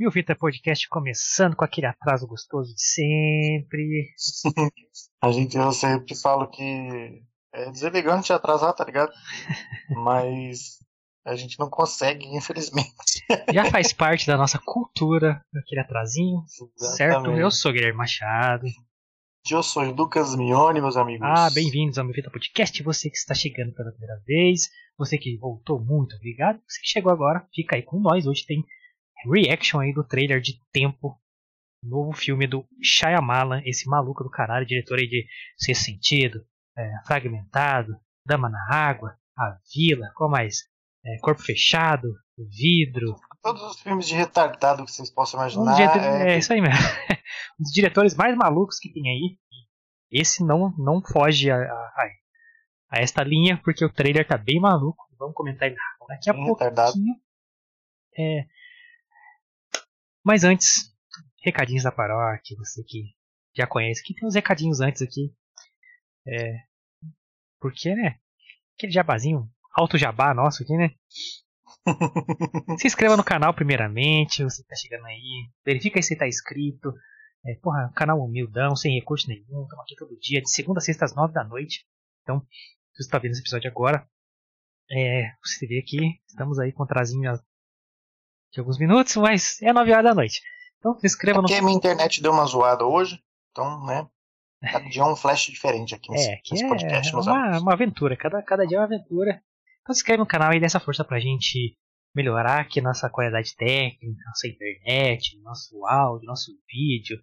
Mil Fita Podcast começando com aquele atraso gostoso de sempre. a gente, eu sempre falo que é deselegante atrasar, tá ligado? Mas a gente não consegue, infelizmente. Já faz parte da nossa cultura, aquele atrasinho, Exatamente. certo? Eu sou Guilherme Machado. Eu sou Lucas Mione, meus amigos. Ah, bem-vindos ao Meu Fita Podcast. Você que está chegando pela primeira vez, você que voltou, muito obrigado. Você que chegou agora, fica aí com nós. Hoje tem reaction aí do trailer de Tempo, novo filme do Shyamalan, esse maluco do caralho, diretor aí de Ser Sentido, é, Fragmentado, Dama na Água, A Vila, qual mais? É, Corpo Fechado, Vidro. Todos os filmes de retardado que vocês possam imaginar. Um é... é isso aí mesmo. um dos diretores mais malucos que tem aí. Esse não, não foge a, a, a, esta linha, porque o trailer tá bem maluco. Vamos comentar daqui a pouco. É, mas antes, recadinhos da paróquia, você que já conhece, que tem uns recadinhos antes aqui. É, porque, né? Aquele jabazinho, alto jabá nosso aqui, né? Se inscreva no canal primeiramente, você que tá chegando aí. Verifica se tá inscrito. É, porra, canal humildão, sem recurso nenhum. Estamos aqui todo dia, de segunda a sexta às nove da noite. Então, se você está vendo esse episódio agora, é, você vê aqui, estamos aí com o trazinho de alguns minutos, mas é 9 horas da noite. Então se inscreva é no. Porque minha internet deu uma zoada hoje, então, né? Cada dia é um flash diferente aqui nesse, é, nesse podcast. É uma, uma, aventura, cada, cada dia é uma aventura. Então se inscreve no canal e dê essa força pra gente melhorar aqui nossa qualidade técnica, nossa internet, nosso áudio, nosso vídeo,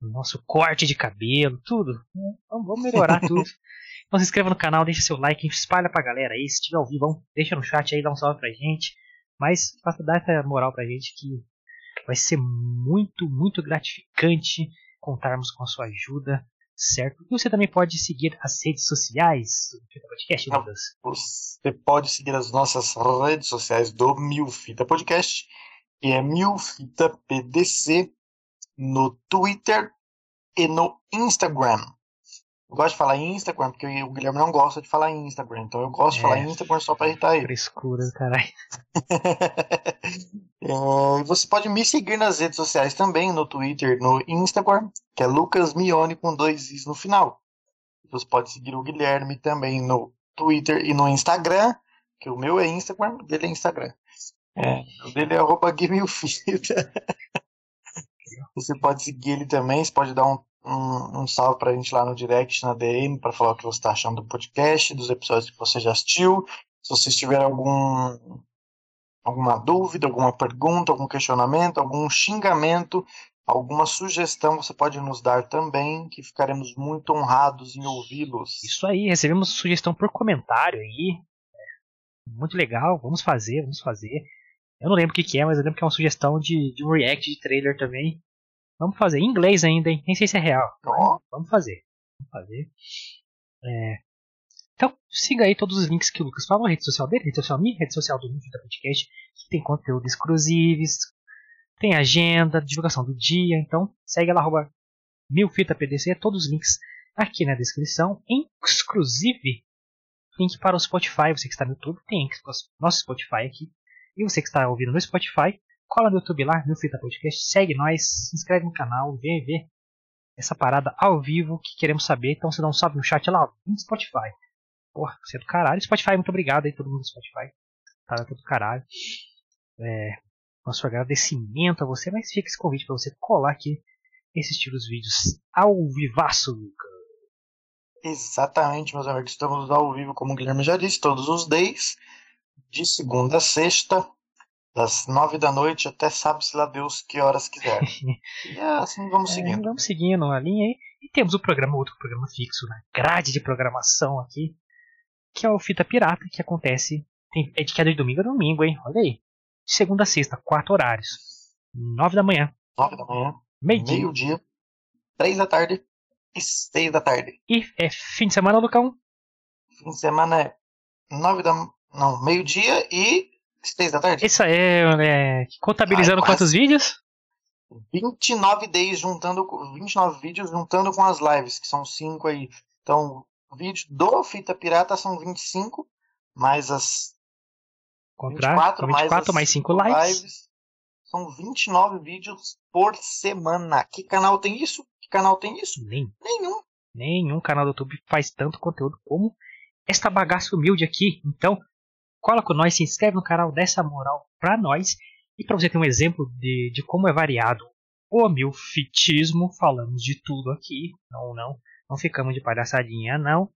nosso corte de cabelo, tudo. Então, vamos melhorar tudo. Então se inscreva no canal, deixa seu like, espalha pra galera aí. Se tiver ao vivo, deixa no chat aí, dá um salve pra gente. Mas faça dar essa moral pra gente que vai ser muito, muito gratificante contarmos com a sua ajuda, certo? E você também pode seguir as redes sociais do Podcast, Lucas. Você pode seguir as nossas redes sociais do Milfita Podcast, que é Milfita PDC, no Twitter e no Instagram. Eu gosto de falar em Instagram, porque o Guilherme não gosta de falar em Instagram. Então eu gosto é, de falar em Instagram só pra irritar ele. Frescura, caralho. é, você pode me seguir nas redes sociais também, no Twitter, no Instagram, que é Lucas Mione com dois is no final. Você pode seguir o Guilherme também no Twitter e no Instagram, que o meu é Instagram, o dele é Instagram. É, o dele é arroba Você pode seguir ele também, você pode dar um um, um salve pra gente lá no direct, na DM, para falar o que você está achando do podcast, dos episódios que você já assistiu. Se vocês tiverem algum, alguma dúvida, alguma pergunta, algum questionamento, algum xingamento, alguma sugestão, você pode nos dar também, que ficaremos muito honrados em ouvi-los. Isso aí, recebemos sugestão por comentário aí. Muito legal, vamos fazer, vamos fazer. Eu não lembro o que, que é, mas eu lembro que é uma sugestão de, de um react de trailer também. Vamos fazer. Em inglês ainda, hein? Nem sei se é real. Oh. Vamos fazer. Vamos fazer. É... Então, siga aí todos os links que o Lucas falou, rede social dele, rede social minha, rede social do da Podcast, que tem conteúdo exclusivos, tem agenda, divulgação do dia, então segue lá, arroba milfitapdc, todos os links aqui na descrição, inclusive link para o Spotify, você que está no YouTube, tem nosso Spotify aqui, e você que está ouvindo no Spotify, cola no YouTube lá, meu Fita Podcast, segue nós, se inscreve no canal, vem ver essa parada ao vivo que queremos saber. Então você dá um salve no chat lá, no Spotify. Porra, você é do caralho. Spotify, muito obrigado aí, todo mundo do Spotify. Tá do caralho. É, nosso agradecimento a você, mas fica esse convite para você colar aqui e assistir os vídeos ao vivaço, Luca. Exatamente, meus amigos. Estamos ao vivo, como o Guilherme já disse, todos os days, de segunda a sexta, das nove da noite até sabe-se lá Deus que horas quiser. e é assim vamos é, seguindo. vamos seguindo a linha aí. E temos o programa, outro programa fixo na grade de programação aqui, que é o Fita Pirata, que acontece. Tem, é de queda de domingo a domingo, hein? Olha aí. De segunda a sexta, quatro horários. Nove da manhã. Nove da manhã. Meio-dia. Meio-dia. Três da tarde e seis da tarde. E é fim de semana, Lucão? Fim de semana é nove da. Não, meio-dia e 6 da tarde? Isso aí, é, contabilizando Ai, quantos vídeos? 29 days juntando 29 vídeos juntando com as lives, que são 5 aí. Então, o vídeo do Fita Pirata são 25, mais as Contra, 24, 24 mais 5 lives. lives. São 29 vídeos por semana. Que canal tem isso? Que canal tem isso? Nem. Nenhum. Nenhum canal do YouTube faz tanto conteúdo como esta bagaça humilde aqui. Então, cola com nós, se inscreve no canal, dá essa moral pra nós. E pra você ter um exemplo de, de como é variado o milfitismo, falamos de tudo aqui. Não, não. Não ficamos de palhaçadinha, não. O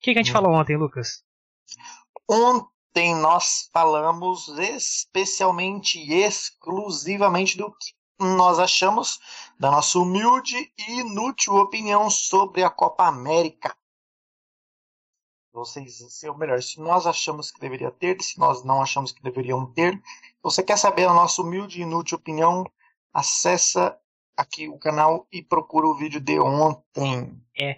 que, que a gente hum. falou ontem, Lucas? Ontem nós falamos especialmente e exclusivamente do que nós achamos da nossa humilde e inútil opinião sobre a Copa América. Vocês, se, ou melhor, se nós achamos que deveria ter, se nós não achamos que deveriam ter, você quer saber a nossa humilde e inútil opinião, acessa aqui o canal e procura o vídeo de ontem. É,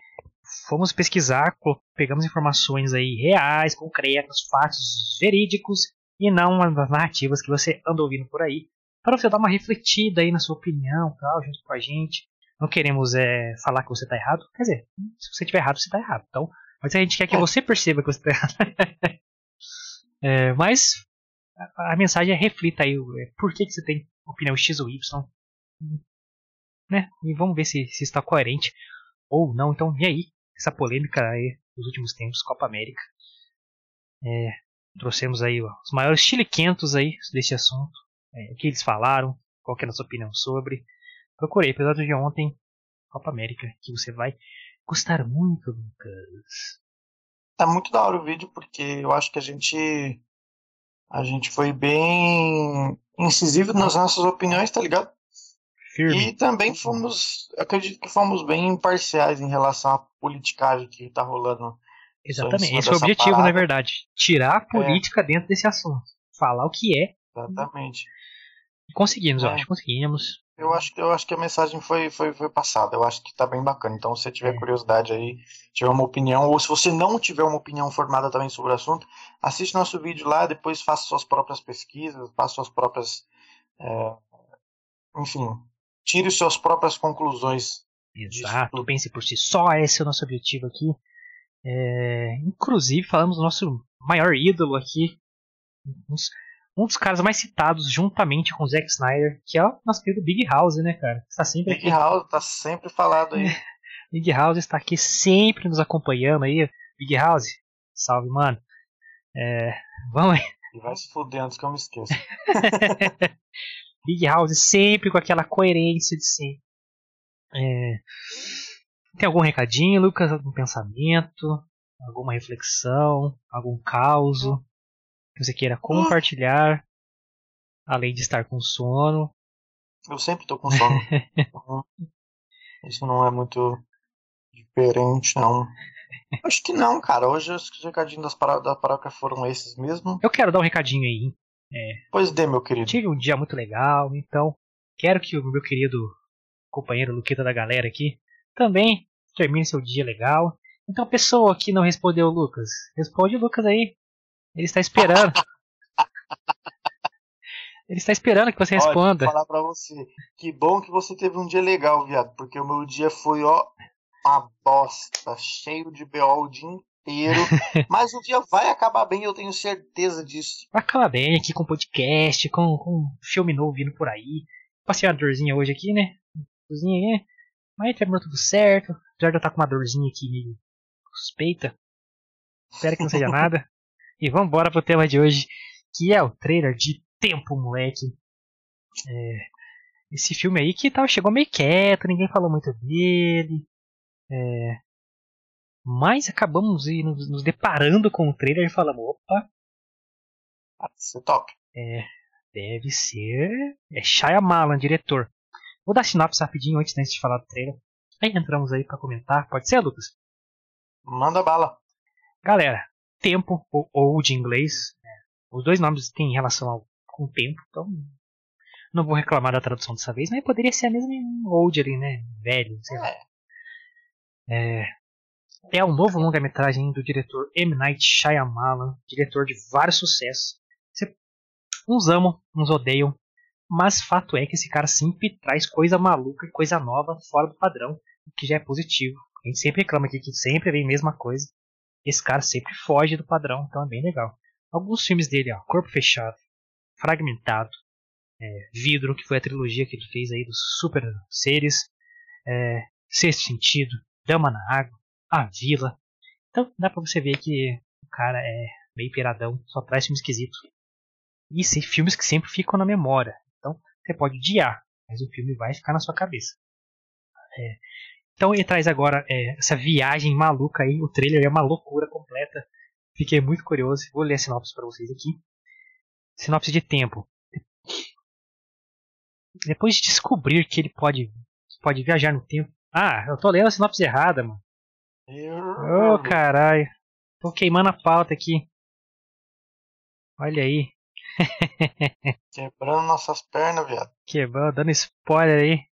fomos pesquisar, pegamos informações aí reais, concretas, fatos verídicos e não as narrativas que você anda ouvindo por aí, para você dar uma refletida aí na sua opinião, tal, junto com a gente. Não queremos é, falar que você está errado, quer dizer, se você estiver errado, você está errado. Então, mas a gente quer que é. você perceba que você está errado. é, mas a, a, mensagem é reflita aí é, por que, que você tem opinião X ou Y, né? E vamos ver se, se está coerente ou não. Então, e aí? Essa polêmica aí dos últimos tempos, Copa América. É, trouxemos aí ó, os maiores chiliquentos aí desse assunto. É, o que eles falaram, qual é a nossa opinião sobre. Procurei episódio de ontem, Copa América, que você vai gostar muito, Lucas. Tá muito da hora o vídeo, porque eu acho que a gente. A gente foi bem incisivo nas nossas opiniões, tá ligado? Firme. E também fomos, acredito que fomos bem imparciais em relação à politicagem que está rolando. Exatamente, esse é o objetivo, parada. na verdade. Tirar a política é. dentro desse assunto. Falar o que é. Exatamente. Conseguimos, é. eu acho, conseguimos. Eu acho, eu acho que a mensagem foi, foi, foi passada. Eu acho que está bem bacana. Então, se você tiver curiosidade aí, tiver uma opinião, ou se você não tiver uma opinião formada também sobre o assunto, assiste nosso vídeo lá, depois faça suas próprias pesquisas, faça suas próprias. É, enfim, tire suas próprias conclusões. Exato, pense por si só, esse é o nosso objetivo aqui. É, inclusive, falamos do nosso maior ídolo aqui, um dos caras mais citados juntamente com o Zack Snyder, que é o nosso querido Big House, né, cara? Está sempre Big aqui. House está sempre falado aí. Big House está aqui sempre nos acompanhando aí. Big House, salve, mano. É, vamos aí. E vai se fuder antes que eu me esqueça. Big House sempre com aquela coerência de sempre. É... Tem algum recadinho, Lucas? Algum pensamento? Alguma reflexão? Algum caos que você queira compartilhar? Além de estar com sono. Eu sempre estou com sono. Isso não é muito diferente, não. Acho que não, cara. Hoje os recadinhos das da paróquia foram esses mesmo. Eu quero dar um recadinho aí. É, pois dê, meu querido. Tive um dia muito legal, então quero que o meu querido companheiro Luqueta da galera aqui também termine seu dia legal. Então, a pessoa que não respondeu Lucas, responde o Lucas aí. Ele está esperando. Ele está esperando que você responda. Olha, vou falar pra você. Que bom que você teve um dia legal, viado. Porque o meu dia foi, ó, uma bosta. Cheio de BO o dia inteiro. mas o dia vai acabar bem, eu tenho certeza disso. Vai acabar bem aqui com podcast, com, com um filme novo vindo por aí. Passei uma dorzinha hoje aqui, né? Dorzinha aí. Mas terminou tudo certo. Já já tá com uma dorzinha aqui meio suspeita. Espero que não seja nada. E vamos embora pro tema de hoje, que é o trailer de Tempo, moleque. É, esse filme aí que tava, chegou meio quieto, ninguém falou muito dele. É, mas acabamos nos, nos deparando com o trailer e falamos, opa. Deve ser top. É, deve ser. É Shyamalan, diretor. Vou dar sinopse rapidinho antes, antes de falar do trailer. Aí entramos aí para comentar. Pode ser, Lucas? Manda bala. Galera, tempo ou old em inglês. Né? Os dois nomes têm relação ao, com o tempo, então não vou reclamar da tradução dessa vez, mas poderia ser a mesma old ali, né? Velho, sei lá. É. é é um novo longa-metragem do diretor M. Night Shyamalan, diretor de vários sucessos. Uns amam, uns odeiam, mas fato é que esse cara sempre traz coisa maluca e coisa nova fora do padrão, o que já é positivo. A gente sempre reclama aqui que sempre vem a mesma coisa. Esse cara sempre foge do padrão, então é bem legal. Alguns filmes dele, ó, Corpo Fechado, Fragmentado, é, Vidro, que foi a trilogia que ele fez aí dos super seres, é, Sexto Sentido, Dama na Água, A Vila. Então dá pra você ver que o cara é meio piradão, só traz filmes esquisitos. E sim, filmes que sempre ficam na memória. Então você pode odiar, mas o filme vai ficar na sua cabeça. É, então ele traz agora é, essa viagem maluca aí. O trailer é uma loucura completa. Fiquei muito curioso. Vou ler a sinopse para vocês aqui. Sinopse de tempo. Depois de descobrir que ele pode, pode viajar no tempo. Ah, eu tô lendo a sinopse errada, mano. Ô, oh, caralho. Tô queimando a pauta aqui. Olha aí. Quebrando nossas pernas, viado. Quebrando, dando spoiler aí.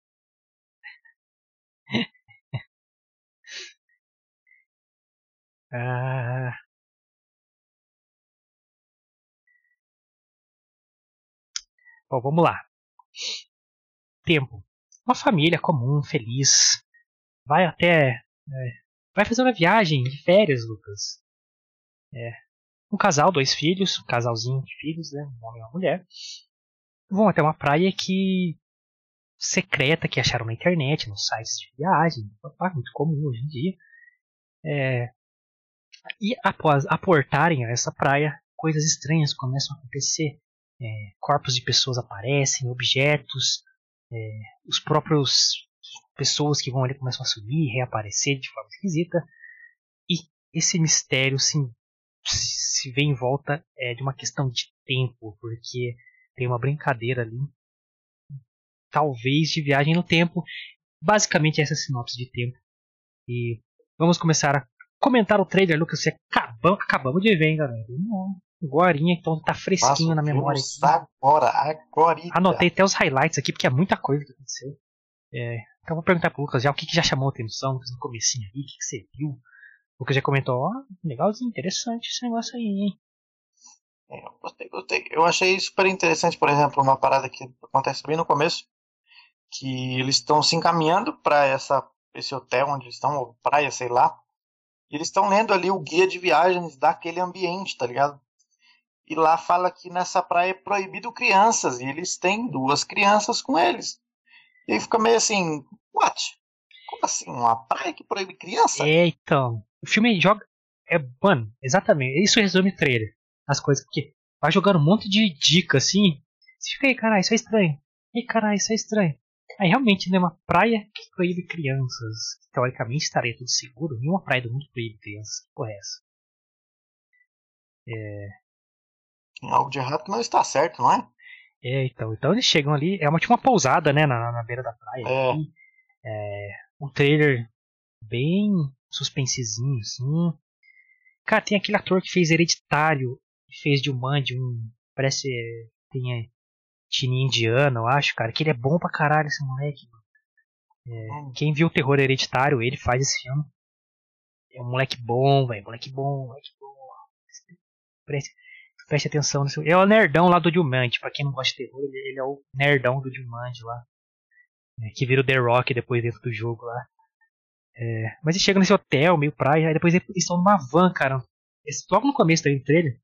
Ah. Bom, vamos lá. Tempo. Uma família comum, feliz. Vai até. É, vai fazer uma viagem de férias, Lucas. É. Um casal, dois filhos, um casalzinho de filhos, né? Um homem e uma mulher. Vão até uma praia que. secreta que acharam na internet, nos sites de viagem. Muito comum hoje em dia. É, e após aportarem a essa praia, coisas estranhas começam a acontecer. É, corpos de pessoas aparecem, objetos, é, os próprios pessoas que vão ali começam a sumir, reaparecer de forma esquisita, e esse mistério se, se vê em volta é, de uma questão de tempo, porque tem uma brincadeira ali, talvez de viagem no tempo, basicamente essa sinopse de tempo. E vamos começar a comentar o trailer, Lucas, acabamos, acabamos de ver, hein, galera. Agora, então tá fresquinho na memória. Agora, agora. Anotei até os highlights aqui, porque é muita coisa que aconteceu. É, então vou perguntar pro Lucas já o que, que já chamou a atenção no comecinho ali, o que, que você viu. O Lucas já comentou, ó, oh, legalzinho, interessante esse negócio aí, hein? É, eu gostei, gostei. Eu achei super interessante, por exemplo, uma parada que acontece bem no começo, que eles estão se encaminhando para essa esse hotel onde eles estão, ou praia, sei lá. E eles estão lendo ali o guia de viagens daquele ambiente, tá ligado? E lá fala que nessa praia é proibido crianças. E eles têm duas crianças com eles. E aí fica meio assim, what? Como assim? Uma praia que proíbe criança? É, então. O filme joga. É, mano, exatamente. Isso resume o trailer. As coisas. Porque vai jogando um monte de dica assim. Você fica aí, caralho, isso é estranho. E caralho, isso é estranho. Aí realmente, né, uma praia que proíbe crianças. Teoricamente estaria tudo seguro. Nenhuma praia do mundo proíbe crianças. Que porra é essa? É, algo de errado que não está certo, não é? É, então, então eles chegam ali, é uma tipo uma pousada, né, na, na beira da praia. É. E, é um trailer bem suspensezinho, assim. Cara, tem aquele ator que fez Hereditário, que fez de Jumanji, um, parece, tem tininho indiano, eu acho, cara, que ele é bom pra caralho, esse moleque. É. Quem viu o Terror Hereditário, ele faz esse filme. É um moleque bom, velho, moleque bom, moleque bom. Parece, preste atenção nisso. É o nerdão lá do Jumanji, pra quem não gosta de terror, ele, ele é o nerdão do Jumanji lá. É, que vira o The Rock depois dentro do jogo lá. É, mas ele chega nesse hotel, meio praia, aí depois eles estão numa van, cara. Esse, logo no começo do trailer.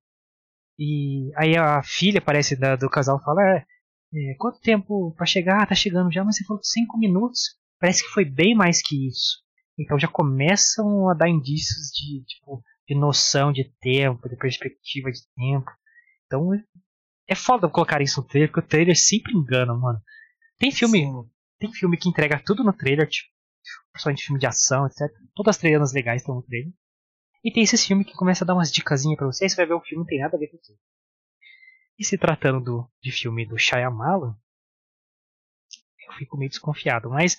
E aí a filha aparece da, do casal fala: é, é, quanto tempo para chegar? Ah, tá chegando já, mas você falou 5 minutos. Parece que foi bem mais que isso. Então já começam a dar indícios de tipo de noção de tempo, de perspectiva de tempo. Então é foda colocar isso no trailer, porque o trailer sempre engana, mano. Tem filme, Sim. tem filme que entrega tudo no trailer, tipo, principalmente filme de ação, etc. Todas as trailers legais estão no trailer. E tem esses filmes que começa a dar umas dicasinhas pra você, aí você vai ver o filme não tem nada a ver com isso. E se tratando do, de filme do Shyamalan, eu fico meio desconfiado, mas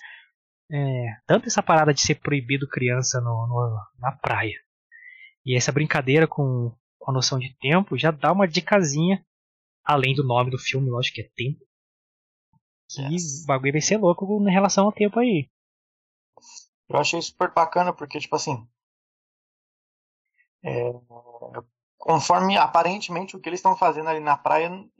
é, tanto essa parada de ser proibido criança no, no, na praia, e essa brincadeira com, com a noção de tempo já dá uma dicasinha, além do nome do filme, lógico que é Tempo. Que yes. o bagulho vai ser louco em relação ao tempo aí. Eu achei super bacana porque, tipo assim. É, conforme aparentemente o que eles estão fazendo ali na praia não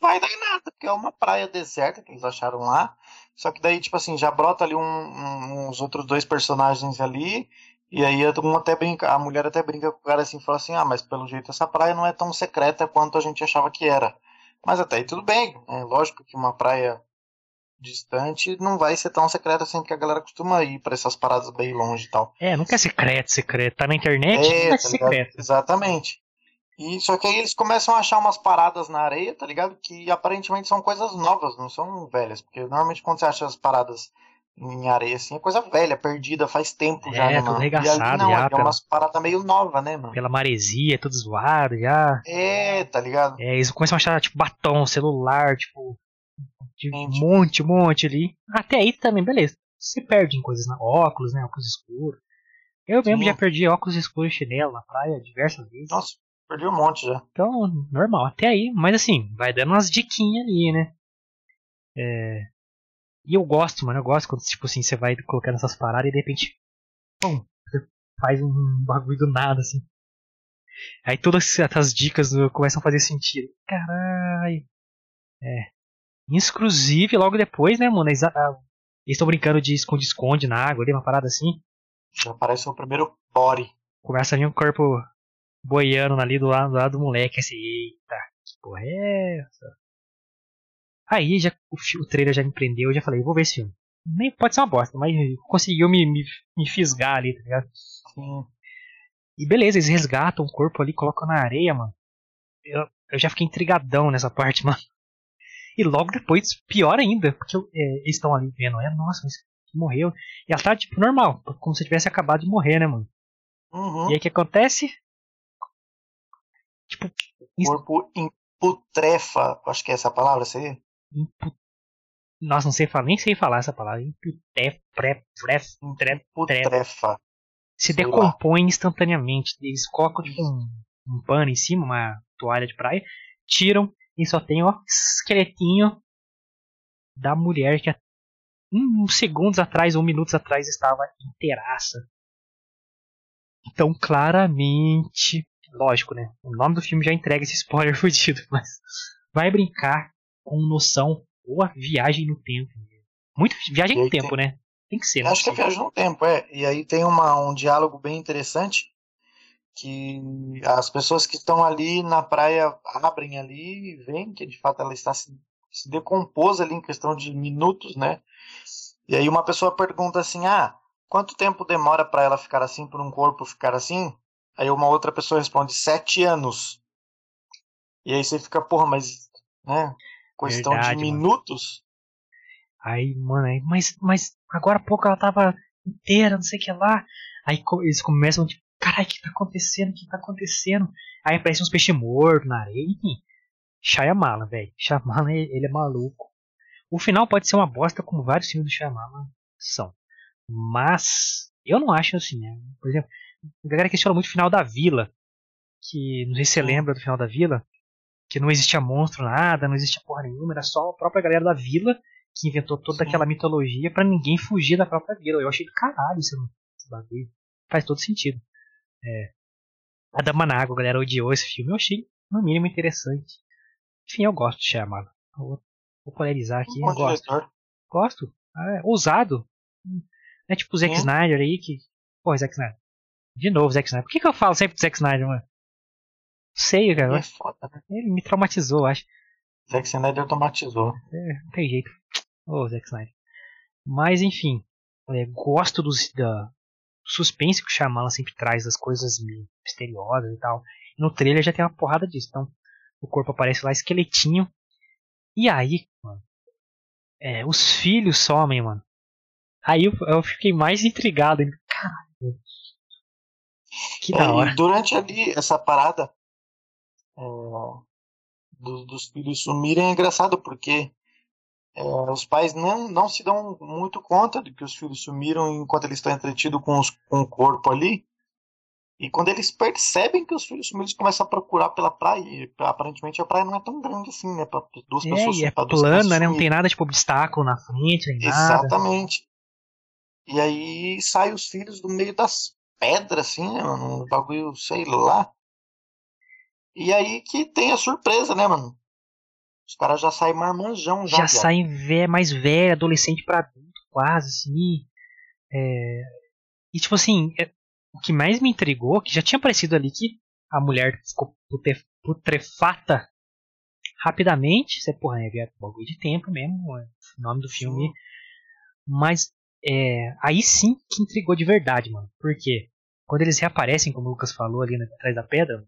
vai dar em nada, porque é uma praia deserta que eles acharam lá. Só que daí, tipo assim, já brota ali um, um, uns outros dois personagens ali e aí até brinca, a mulher até brinca com o cara assim, fala assim, ah, mas pelo jeito essa praia não é tão secreta quanto a gente achava que era. Mas até aí tudo bem. É lógico que uma praia distante não vai ser tão secreta assim, porque a galera costuma ir para essas paradas bem longe e tal. É, nunca é secreto, secreto. Tá na internet, É, é tá secreto. Exatamente. E só que aí eles começam a achar umas paradas na areia, tá ligado? Que aparentemente são coisas novas, não são velhas. Porque normalmente quando você acha as paradas em areia assim, é coisa velha, perdida, faz tempo já, É, né, tudo mano? E ali não, já, é pela- umas paradas meio novas, né, mano? Pela maresia, tudo zoado já. É, tá ligado? É, eles começam a achar, tipo, batom, celular, tipo. De um monte, um monte ali. Até aí também, beleza. Se perde em coisas, né? Óculos, né? Óculos escuros. Eu mesmo Sim. já perdi óculos escuros e chinelo na praia diversas vezes. Nossa, perdi um monte já. Então, normal, até aí. Mas assim, vai dando umas diquinhas ali, né? É... E eu gosto, mano. Eu gosto quando, tipo assim, você vai colocando essas paradas e de repente. Pum, você faz um bagulho do nada, assim. Aí todas essas dicas começam a fazer sentido. Caralho. É. Inclusive, logo depois, né, mano? Eles ah, eles estão brincando de esconde-esconde na água ali, uma parada assim. Já aparece o primeiro body. Começa a vir um corpo boiando ali do lado, do lado do moleque. Assim, eita, que porra é essa? Aí já, o, o trailer já me prendeu, eu já falei, vou ver esse filme. Nem pode ser uma bosta, mas conseguiu me, me, me fisgar ali, tá ligado? Sim. E beleza, eles resgatam o corpo ali, colocam na areia, mano. Eu, eu já fiquei intrigadão nessa parte, mano. E logo depois, pior ainda, porque é, eles estão ali vendo, é, nossa, mas morreu. E ela tá, tipo, normal, como se tivesse acabado de morrer, né, mano? Uhum. E aí o que acontece? Tipo, isso- Corpo imputrefa, acho que é essa palavra, seria? impu... Nossa, não sei falar, nem sei falar essa palavra. Imputé, pré, pré, pré, Putrefa. se Sei lá. decompõe instantaneamente. Eles colocam tipo um, um pano em cima, uma toalha de praia, tiram e só tem o esqueletinho da mulher que há uns segundos atrás ou minutos atrás estava inteiraça. Então, claramente, lógico, né? O nome do filme já entrega esse spoiler fudido, mas vai brincar com noção ou a viagem no tempo. Muito viagem no aí tem- tempo, né? Tem que ser, né? Acho que é viagem no tempo, é. E aí tem uma, um diálogo bem interessante que as pessoas que estão ali na praia abrem ali e veem que de fato ela está se, se decompôs ali em questão de minutos, né? E aí uma pessoa pergunta assim: "Ah, quanto tempo demora para ela ficar assim, por um corpo ficar assim?" Aí uma outra pessoa responde: sete anos. E aí você fica, porra, mas, né? Questão Verdade, de mano. minutos. Aí, mano, aí, mas, mas agora há pouco ela tava inteira, não sei o que lá. Aí eles começam, tipo, caralho, o que tá acontecendo? O que tá acontecendo? Aí aparecem uns peixes mortos na areia, enfim. Shyamalan, velho. Shyamalan, ele é maluco. O final pode ser uma bosta, como vários filmes do Shyamalan são. Mas, eu não acho assim, né? Por exemplo, a galera questiona muito o final da Vila. Que, não sei se você lembra do final da Vila. Que não existia monstro, nada, não existia porra nenhuma, era só a própria galera da Vila que inventou toda Sim. aquela mitologia pra ninguém fugir da própria vila. Eu achei do caralho esse, esse bagulho. Faz todo sentido. É. A Dama na Água, a galera odiou esse filme. Eu achei, no mínimo, interessante. Enfim, eu gosto de Shyamalan. Eu Vou, vou polarizar aqui, eu gosto. diretor. Gosto. Ah, é ousado. Não é tipo o Zack Sim. Snyder aí que. Porra, Zack Snyder. De novo, Zack Snyder. Por que, que eu falo sempre do Zack Snyder, mano? Sei, cara. é foda, né? Ele me traumatizou, acho. Zack Snyder automatizou. É, não tem jeito. Ô, Zack Snyder. Mas, enfim. é, gosto dos, da suspense que o Shyamalan sempre traz, das coisas misteriosas e tal. No trailer já tem uma porrada disso. Então, o corpo aparece lá esqueletinho. E aí, mano. É, os filhos somem, mano. Aí eu, eu fiquei mais intrigado. Caralho. Que da hora. durante ali essa parada é, do- dos filhos sumirem é engraçado porque é, os pais não, não se dão muito conta de que os filhos sumiram enquanto eles estão entretidos com, os- com o corpo ali. E quando eles percebem que os filhos sumiram, eles começam a procurar pela praia. E aparentemente a praia não é tão grande assim, né? Pra duas É, pessoas e é plana, né? Não tem nada tipo obstáculo na frente, nem nada. Exatamente. E aí sai os filhos do meio das pedras, assim, né, mano? Um bagulho, sei lá. E aí que tem a surpresa, né, mano? Os caras já saem marmanjão já. já viado. saem mais velho, adolescente pra adulto, quase, assim. É, E tipo assim, é, o que mais me intrigou, que já tinha aparecido ali que a mulher ficou pute- putrefata rapidamente, você, porra, é bagulho de tempo mesmo, é o nome do filme. Sim. Mas é, aí sim que intrigou de verdade, mano. Porque quando eles reaparecem, como o Lucas falou ali né, atrás da pedra,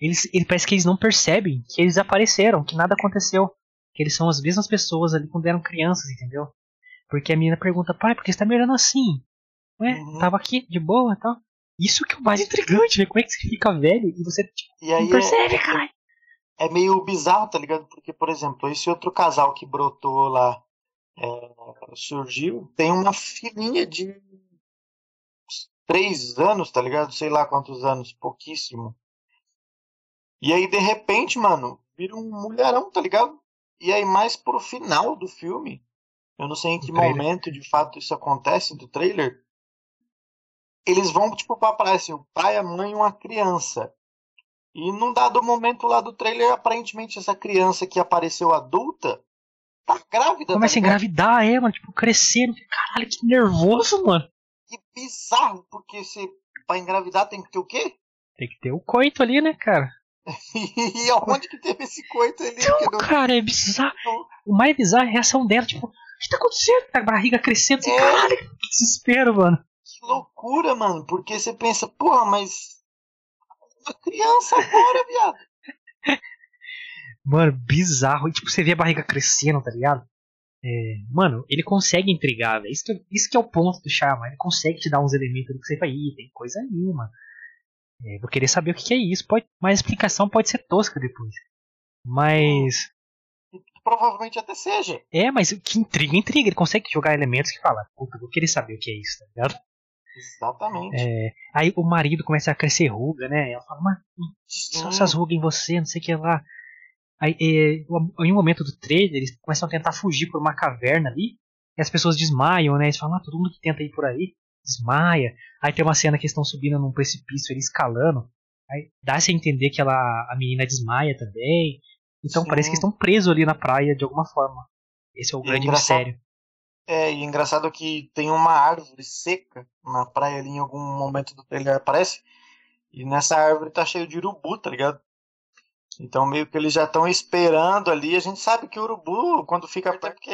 eles, ele parece que eles não percebem que eles apareceram, que nada aconteceu. Que eles são as mesmas pessoas ali quando eram crianças, entendeu? Porque a menina pergunta, pai, por que você tá me olhando assim? Ué, uhum. tava aqui, de boa e tal. Isso que é o mais intrigante, né? Como é que você fica velho e você tipo, e não percebe, é, cara? É meio bizarro, tá ligado? Porque, por exemplo, esse outro casal que brotou lá é, surgiu, tem uma filhinha de três anos, tá ligado? Sei lá quantos anos, pouquíssimo. E aí, de repente, mano, vira um mulherão, tá ligado? E aí, mais pro final do filme, eu não sei em que momento de fato isso acontece do trailer, eles vão, tipo, pra praia, assim, o pai, a mãe e uma criança. E num dado momento lá do trailer, aparentemente essa criança que apareceu adulta tá grávida. Começa tá a engravidar, é, mano, tipo, crescendo. Caralho, que nervoso, mano. Que bizarro, porque você, pra engravidar tem que ter o quê? Tem que ter o coito ali, né, cara? e aonde que teve esse coito ali? Então, não... cara, é bizarro. O mais bizarro é a reação dela, tipo, o que tá acontecendo? A barriga crescendo, assim, é... caralho, que desespero, mano. Que loucura, mano, porque você pensa, porra, mas. Uma criança agora, viado. Mano, bizarro. E, tipo, você vê a barriga crescendo, tá ligado? É, mano, ele consegue intrigar, velho. Isso, que, isso que é o ponto do Shyamalan. Ele consegue te dar uns elementos do que você vai, ir, tem coisa ali, mano. É, vou querer saber o que, que é isso. Pode, mas a explicação pode ser tosca depois. Mas. Provavelmente até seja. É, mas que intriga, intriga. Ele consegue jogar elementos que fala, puta, vou querer saber o que é isso, tá ligado? Exatamente. É, aí o marido começa a crescer ruga, né? Ela fala, mas só essas rugas em você, não sei o que lá. Aí, é, em um momento do trailer, eles começam a tentar fugir por uma caverna ali. E as pessoas desmaiam, né? Eles falam, ah, todo mundo que tenta ir por aí desmaia. Aí tem uma cena que eles estão subindo num precipício, ele escalando. Aí dá-se a entender que ela, a menina desmaia também. Então Sim. parece que estão presos ali na praia de alguma forma. Esse é o e grande mistério. É, e é engraçado que tem uma árvore seca na praia ali em algum momento do trailer aparece. E nessa árvore tá cheio de urubu, tá ligado? Então, meio que eles já estão esperando ali. A gente sabe que o urubu, quando fica até porque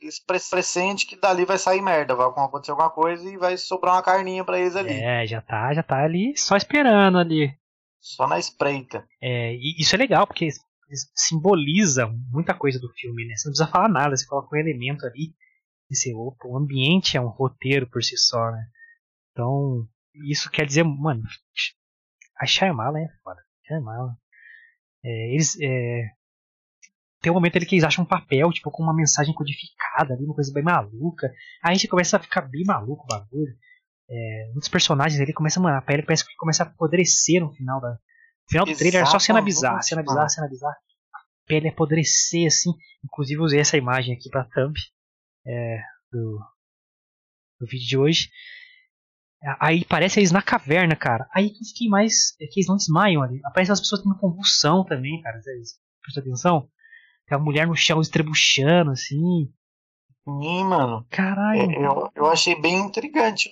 eles pressente que dali vai sair merda, vai acontecer alguma coisa e vai sobrar uma carninha para eles ali. É, já tá, já tá ali só esperando ali. Só na espreita. É, e isso é legal, porque simboliza muita coisa do filme, né? Você não precisa falar nada, você coloca um elemento ali. Esse, o ambiente é um roteiro por si só, né? Então, isso quer dizer, mano, a Shyamala é foda. Shyamala é, eles. É, tem um momento ali que eles acham um papel, tipo, com uma mensagem codificada ali, uma coisa bem maluca. Aí a gente começa a ficar bem maluco o bagulho. É, muitos personagens ali começam, mano, a pele parece que começa a apodrecer no final da. No final do trailer era só cena bizarra, cena bizarra, cena bizarra. A pele apodrecer, assim. Inclusive usei essa imagem aqui pra thumb é, do, do vídeo de hoje. Aí parece eles na caverna, cara. Aí que eu fiquei mais. É que eles não desmaiam ali. Aparece as pessoas tendo convulsão também, cara. Vocês prestam atenção? Tem a mulher no chão estrebuchando, assim. Sim, mano. Caralho. É, eu, eu achei bem intrigante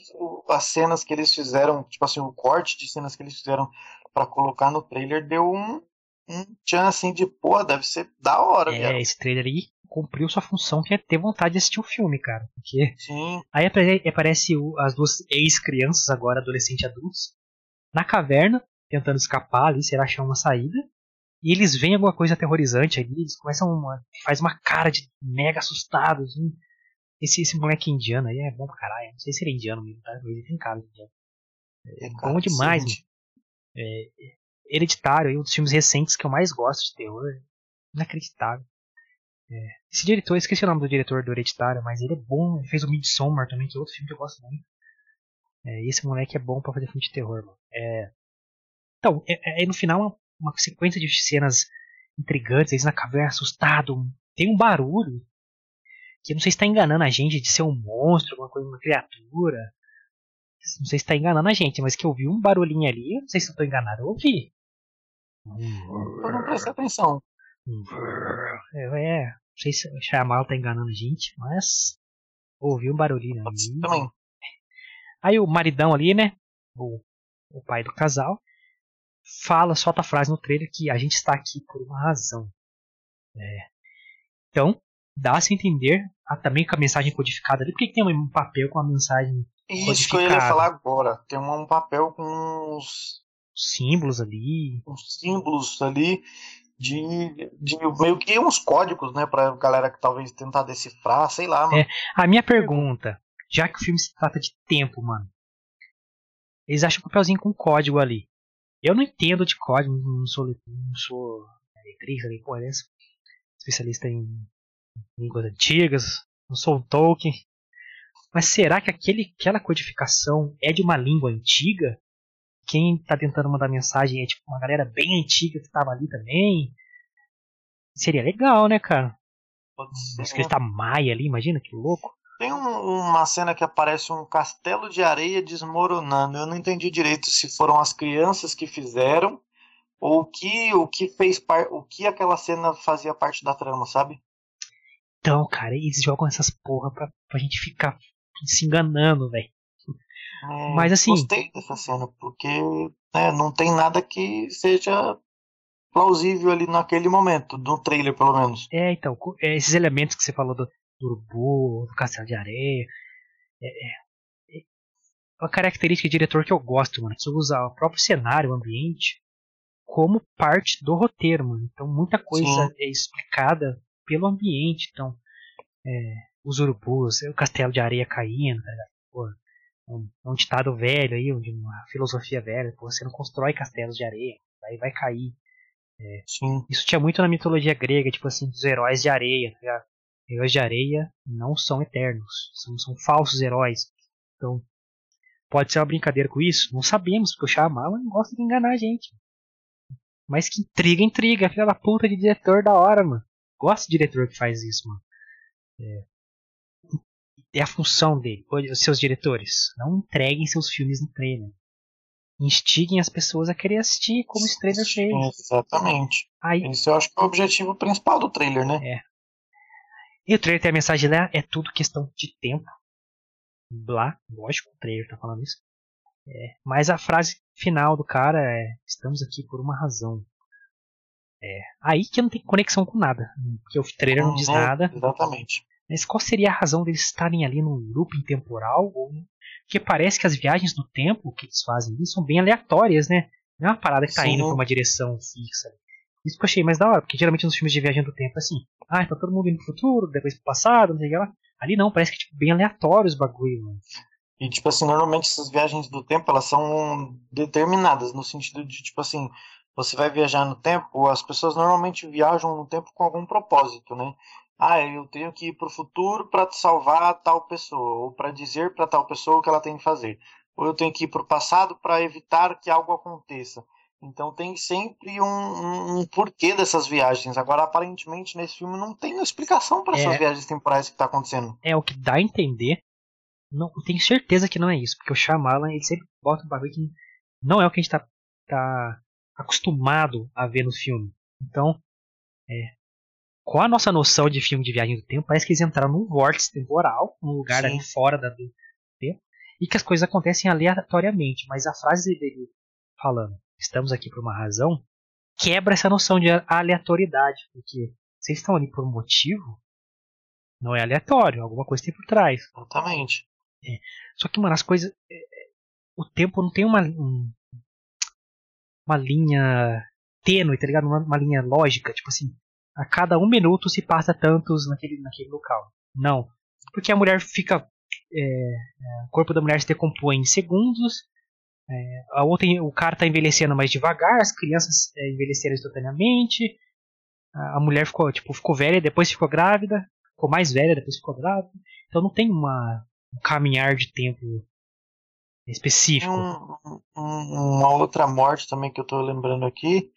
as cenas que eles fizeram, tipo assim, o corte de cenas que eles fizeram para colocar no trailer deu um, um tchan assim de, pô, deve ser da hora, É, esse trailer aí cumpriu sua função, que é ter vontade de assistir o filme, cara. Porque Sim. aí aparece as duas ex-crianças, agora adolescentes adultos, na caverna, tentando escapar ali, será achar uma saída. E eles veem alguma coisa aterrorizante ali, eles começam uma. faz uma cara de mega assustados. Assim. Esse, esse moleque indiano aí é bom pra caralho. Não sei se ele é indiano mesmo, tá? Ele tem cara de indiano. É, é bom demais, mano. É, hereditário, um dos filmes recentes que eu mais gosto de terror. Inacreditável. É, esse diretor, esqueci o nome do diretor do Hereditário, mas ele é bom. Ele fez o Midsommar também, que é outro filme que eu gosto muito. É, e esse moleque é bom pra fazer filme de terror, mano. É, então, é, é, no final uma, uma, sequência de cenas intrigantes, eles na caverna assustado. Tem um barulho que não sei se está enganando a gente de ser um monstro, alguma coisa, uma criatura. Não sei se está enganando a gente, mas que eu vi um barulhinho ali, não sei se eu estou enganado, eu ouvi. Eu não prestei atenção. É, não sei se o Shyamalan tá enganando a gente, mas ouvi um barulhinho ali. Também. Aí o maridão ali, né? O, o pai do casal, fala, solta a frase no trailer que a gente está aqui por uma razão. É. Então, dá-se a entender ah, também com a mensagem codificada ali. Por que tem um papel com a mensagem Isso que eu ia falar agora. Tem um papel com os símbolos ali. Uns símbolos ali de, de meio que uns códigos, né, pra galera que talvez tentar decifrar, sei lá, mano. É, a minha pergunta, já que o filme se trata de tempo, mano, eles acham um papelzinho com código ali. Eu não entendo de código, não sou, não sou letrista, nem coerência, especialista em línguas antigas, não sou um Tolkien. Mas será que aquele, aquela codificação é de uma língua antiga? Quem tá tentando mandar mensagem é tipo uma galera bem antiga que tava ali também. Seria legal, né, cara? Escrita tá Maia ali, imagina que louco. Tem um, uma cena que aparece um castelo de areia desmoronando. Eu não entendi direito se foram as crianças que fizeram ou o que o que fez par, o que aquela cena fazia parte da trama, sabe? Então, cara, eles jogam essas porra pra, pra gente ficar se enganando, velho. É, Mas assim. Gostei dessa cena, porque né, não tem nada que seja plausível ali naquele momento, no trailer pelo menos. É, então, é, esses elementos que você falou do, do urubu, do castelo de areia. É, é, é, uma característica de diretor que eu gosto, mano. Você usa o próprio cenário, o ambiente, como parte do roteiro, mano. Então muita coisa Sim. é explicada pelo ambiente. Então, é, os urubus, o castelo de areia caindo, tá um, um ditado velho aí, uma filosofia velha, você não constrói castelos de areia, aí vai cair. É, isso tinha muito na mitologia grega, tipo assim, dos heróis de areia, tá Heróis de areia não são eternos, são, são falsos heróis. Então, pode ser uma brincadeira com isso? Não sabemos, porque o Shyamalan gosta de enganar a gente. Mas que intriga, intriga, filha da puta de diretor da hora, mano. Gosto de diretor que faz isso, mano. É, é a função dele, os seus diretores. Não entreguem seus filmes no trailer. Instiguem as pessoas a querer assistir como esse trailer fez. Exatamente. Aí, Esse eu acho que é o objetivo principal do trailer, né? É. E o trailer tem a mensagem lá, é tudo questão de tempo. Blá, lógico, o trailer tá falando isso. É, mas a frase final do cara é: Estamos aqui por uma razão. É, aí que não tem conexão com nada. Porque o trailer não diz uhum, nada. Exatamente. Mas qual seria a razão deles estarem ali num looping temporal? Porque parece que as viagens no tempo que eles fazem ali são bem aleatórias, né? Não é uma parada que está indo para uma direção fixa. Isso que eu achei mais da hora, porque geralmente nos filmes de viagem do tempo é assim, ah, tá todo mundo indo pro futuro, depois pro passado, não sei o que lá. Ali não, parece que é tipo, bem aleatório os bagulho, mano. E tipo assim, normalmente essas viagens do tempo, elas são determinadas, no sentido de, tipo assim, você vai viajar no tempo, as pessoas normalmente viajam no tempo com algum propósito, né? Ah, eu tenho que ir para o futuro para salvar tal pessoa, ou para dizer para tal pessoa o que ela tem que fazer, ou eu tenho que ir para o passado para evitar que algo aconteça. Então tem sempre um, um, um, porquê dessas viagens. Agora, aparentemente, nesse filme não tem explicação para é, essas viagens temporais que está acontecendo. É o que dá a entender. Não, tenho certeza que não é isso, porque o Shyamalan ele sempre bota um bagulho que não é o que a gente está tá acostumado a ver no filme. Então, é, com a nossa noção de filme de viagem do tempo, parece que eles entraram num vórtice temporal, num lugar Sim. ali fora da, do tempo, e que as coisas acontecem aleatoriamente. Mas a frase dele falando, estamos aqui por uma razão, quebra essa noção de aleatoriedade, porque vocês estão ali por um motivo, não é aleatório, alguma coisa tem por trás. Exatamente. É. Só que, mano, as coisas. É, o tempo não tem uma, um, uma linha tênue, tá ligado? Uma, uma linha lógica, tipo assim, a cada um minuto se passa tantos naquele, naquele local. Não. Porque a mulher fica. É, é, o corpo da mulher se decompõe em segundos. É, a outra, o cara está envelhecendo mais devagar, as crianças é, envelheceram instantaneamente. A, a mulher ficou, tipo, ficou velha, depois ficou grávida. Ficou mais velha, depois ficou grávida. Então não tem uma, um caminhar de tempo específico. Um, um, uma outra morte também que eu estou lembrando aqui.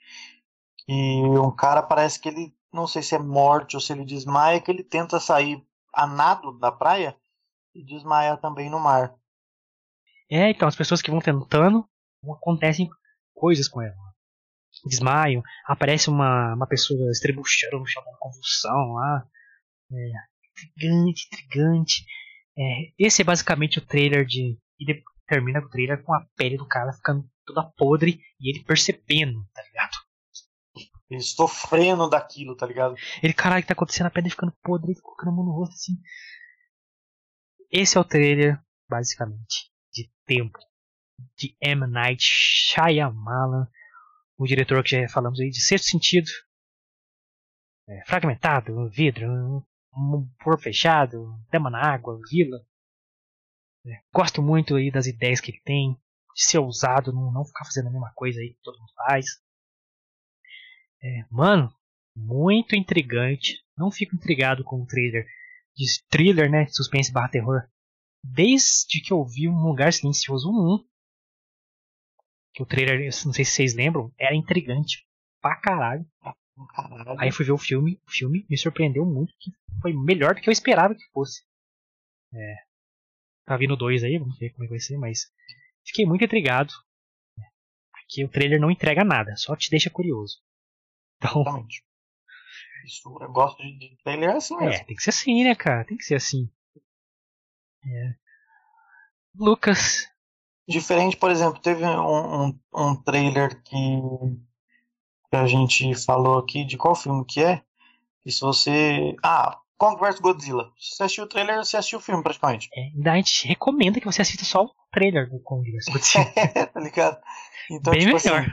E um cara parece que ele não sei se é morte ou se ele desmaia, que ele tenta sair a nado da praia e desmaia também no mar. É, então as pessoas que vão tentando, acontecem coisas com ela. Desmaiam, aparece uma, uma pessoa estrebuchando no chão da convulsão lá. É, intrigante, intrigante. É, esse é basicamente o trailer de. E termina o trailer com a pele do cara ficando toda podre e ele percebendo, tá ligado? Ele sofrendo daquilo, tá ligado? Ele, caralho, que tá acontecendo? A pedra ficando podre, ele colocando a mão no rosto assim. Esse é o trailer, basicamente, de Tempo, de M. Night Shyamalan, o diretor que já falamos aí, de Sexto Sentido. É, fragmentado, vidro, um por fechado, dama na água, vila. É, gosto muito aí das ideias que ele tem, de ser ousado, não, não ficar fazendo a mesma coisa aí que todo mundo faz. É, mano, muito intrigante. Não fico intrigado com o trailer de thriller, né? Suspense barra terror. Desde que eu vi um lugar silencioso 1. Que o trailer, não sei se vocês lembram, era intrigante pra caralho. Caralho. Aí fui ver o filme, o filme me surpreendeu muito, que foi melhor do que eu esperava que fosse. É. Tá vindo dois aí, vamos ver como é que vai ser, mas fiquei muito intrigado. Porque o trailer não entrega nada, só te deixa curioso. Então, Exatamente. Isso, eu gosto de, de trailer assim mesmo. é, tem que ser assim, né, cara? Tem que ser assim. É. Lucas, Diferente, por exemplo, teve um, um, um trailer que, que a gente falou aqui de qual filme que é. E se você. Ah, Kong vs Godzilla. Se você assistiu o trailer, você assistiu o filme praticamente. é, ainda a gente recomenda que você assista só o trailer do Kong vs Godzilla. tá ligado? Então, Bem tipo melhor. assim.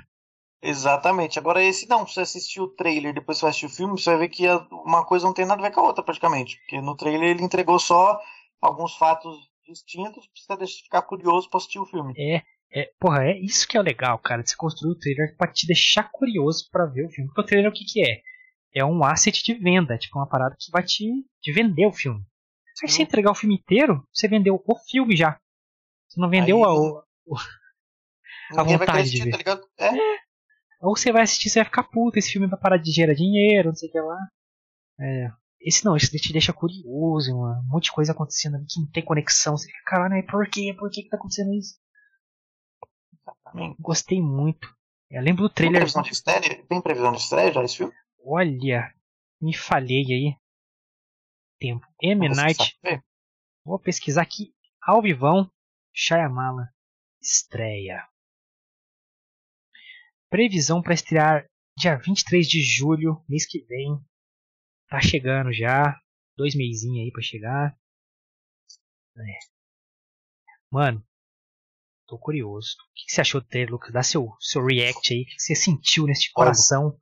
Exatamente. Agora esse não, se você assistir o trailer depois você vai assistir o filme, você vai ver que a- uma coisa não tem nada a ver com a outra praticamente. Porque no trailer ele entregou só alguns fatos distintos pra você ficar curioso pra assistir o filme. É, é, porra, é isso que é o legal, cara, de se construir o trailer pra te deixar curioso pra ver o filme. Porque o trailer o que que é? É um asset de venda, é tipo uma parada que vai te, te vender o filme. Aí se você entregar o filme inteiro, você vendeu o filme já. Você não vendeu Aí- a, o, Ninguém vai vontade querer de ver. tá ligado? É, Ou você vai assistir, você vai ficar puto, esse filme vai parar de gerar dinheiro, não sei o que lá. É, esse não, esse te deixa curioso, uma- um monte de coisa acontecendo ali que não tem conexão. Você fica, caralho, por quê? Por que, que tá acontecendo isso? exatamente. Gostei muito. Eu lembro do Tem trailer. previsão de estreia? Tem previsão de estreia já esse filme? Olha, me falhei aí. Tempo. M. Você Night. Vou pesquisar aqui. Ao vivão. Shyamala. Estreia. Previsão para estrear dia 23 de julho, mês que vem. Tá chegando já. Dois meizinhos aí pra chegar. É. Mano, tô curioso. O que que você achou do trailer, Lucas? Dá seu, seu react aí. O que que você sentiu neste coração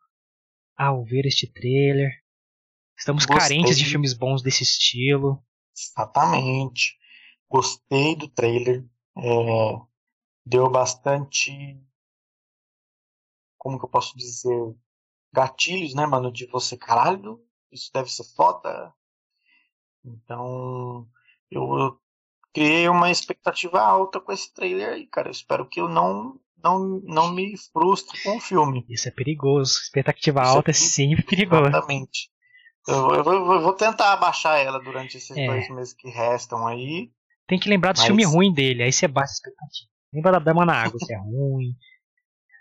ao ver este trailer? Estamos Gostei. carentes de filmes bons desse estilo. Exatamente. Gostei do trailer. É, deu bastante. Como que eu posso dizer? Gatilhos, né, mano? De você, caralho, isso deve ser foda. Então, eu, criei uma expectativa alta com esse trailer aí, cara. Eu espero que eu não, não, não me frustre com o filme. Isso é perigoso. Expectativa Isso é alta é sempre perigoso. Exatamente. Eu, eu vou- eu vou tentar abaixar ela durante esses É. dois meses que restam aí. Tem que lembrar do Mas- filme ruim dele, aí você baixa a expectativa. Lembra da Dama na Água, que é ruim.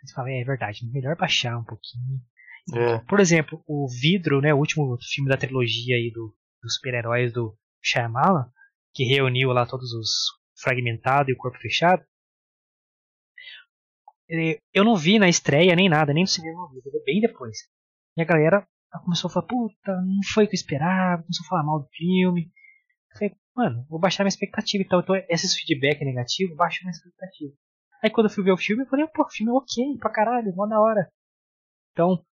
Você fala, é, é verdade, melhor baixar um pouquinho. É. Por exemplo, o Vidro, né, o último filme da trilogia aí do, dos super-heróis do Shyamalan, que reuniu lá todos os fragmentados e o corpo fechado. Eu não vi na estreia nem nada, nem no cinema eu vi, eu vi bem depois. E a galera começou a falar, puta, não foi o que eu esperava, começou a falar mal do filme. Eu falei, mano, vou baixar minha expectativa então. Então, esses feedback negativo, baixa minha expectativa. Aí quando eu fui ver o filme, eu falei, pô, filme é ok pra caralho, mó da hora. Então.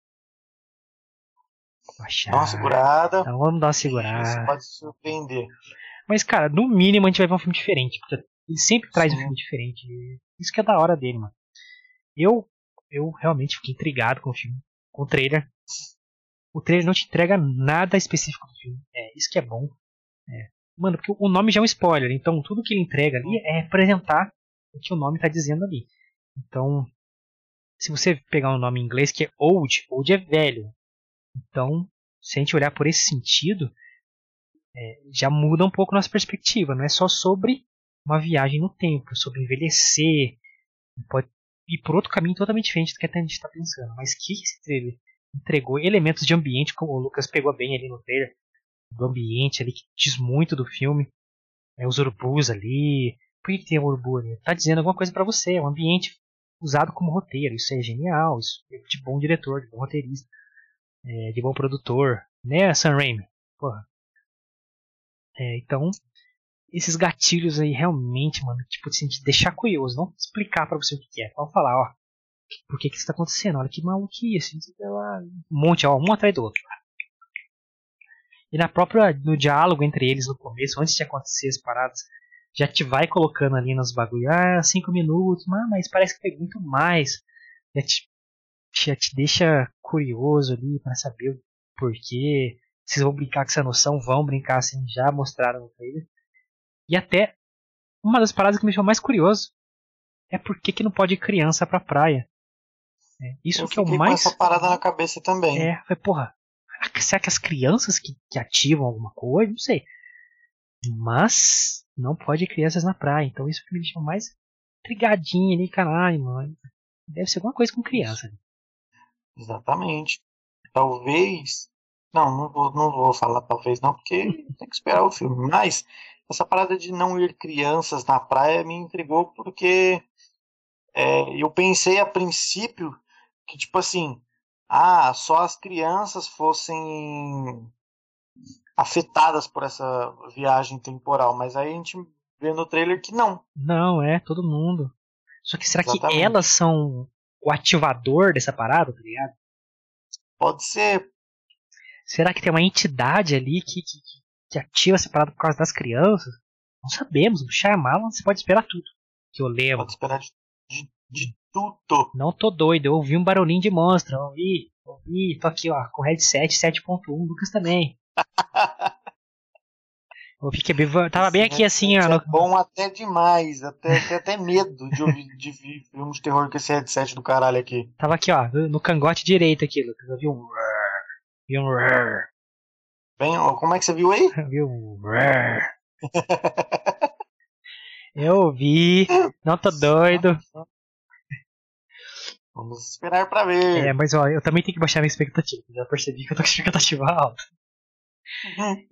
Baixar. Dá uma segurada. Então vamos dar uma Você segurada. pode se surpreender. Mas, cara, no mínimo a gente vai ver um filme diferente. Porque ele sempre traz um Sim. filme diferente. Isso que é da hora dele, mano. Eu, eu realmente fiquei intrigado com o filme. Com o trailer. O trailer não te entrega nada específico do filme. É, isso que é bom. É. Mano, porque o nome já é um spoiler. Então tudo que ele entrega ali é representar o que o nome tá dizendo ali. Então, se você pegar um nome em inglês que é old, old é velho. Então, se a gente olhar por esse sentido, é, já muda um pouco nossa perspectiva. Não é só sobre uma viagem no tempo, sobre envelhecer. Pode ir por outro caminho totalmente diferente do que a gente está pensando. Mas que esse entregou elementos de ambiente, como o Lucas pegou bem ali no trailer, do ambiente ali que diz muito do filme. É, os urubus ali. Urubu ali? Tá dizendo alguma coisa para você. É um ambiente usado como roteiro. Isso é genial. Isso é de bom diretor, de bom roteirista. é, de bom produtor, né, Sam Raimi? Porra. É, então, esses gatilhos aí realmente, mano, tipo assim, de deixar curioso, não explicar para você o que é, só falar, ó, por que que isso tá acontecendo, olha que maluquice, um monte, ó, um atrás do outro. E na própria, no diálogo entre eles no começo, antes de acontecer as paradas, já te vai colocando ali nos bagulho, ah, cinco minutos, mas parece que foi muito mais. Já te, já te deixa curioso ali para saber o porquê. Vocês vão brincar com essa noção, vão brincar assim, já mostraram no trailer. E até uma das paradas que me deixou mais curioso é por que, que não pode ir criança pra praia. É, isso eu que é o mais. com essa parada na cabeça também. É, foi, porra, será que as crianças que, que ativam alguma coisa? Não sei. Mas não pode ir crianças na praia. Então isso que me deixou mais trigadinho ali, caralho, mano. Deve ser alguma coisa com criança. Exatamente. Talvez. Não, não vou, não vou falar talvez não, porque tem que esperar o filme. Mas essa parada de não ir crianças na praia me intrigou porque é, eu pensei a princípio que, tipo assim, ah, só as crianças fossem afetadas por essa viagem temporal, mas aí a gente vê no trailer que não. Não, é, todo mundo. Só que será Exatamente. que elas são o ativador dessa parada, tá ligado? Pode ser. Será que tem uma entidade ali que, que, que ativa essa parada por causa das crianças? Não sabemos. O Shyamalan você pode esperar tudo. Que eu lembro. Pode esperar de, de, de tudo. Não tô doido, eu ouvi um barulhinho de monstro. Ouvi, ouvi. Tô aqui, ó, com headset 7.1. Lucas também. Eu fiquei bem, tava bem aqui assim, ó. É no- bom até demais. Até, até, até medo de ouvir de ver filmes de terror com esse headset do caralho aqui. Tava aqui, ó, no cangote direito aqui, Lucas. Eu vi um. Vi um. Bem, ó, como é que você viu aí? Vi um. Eu vi. Não tô doido. Vamos esperar pra ver. É, mas ó, eu também tenho que baixar minha expectativa. Já percebi que eu tô com a expectativa alta.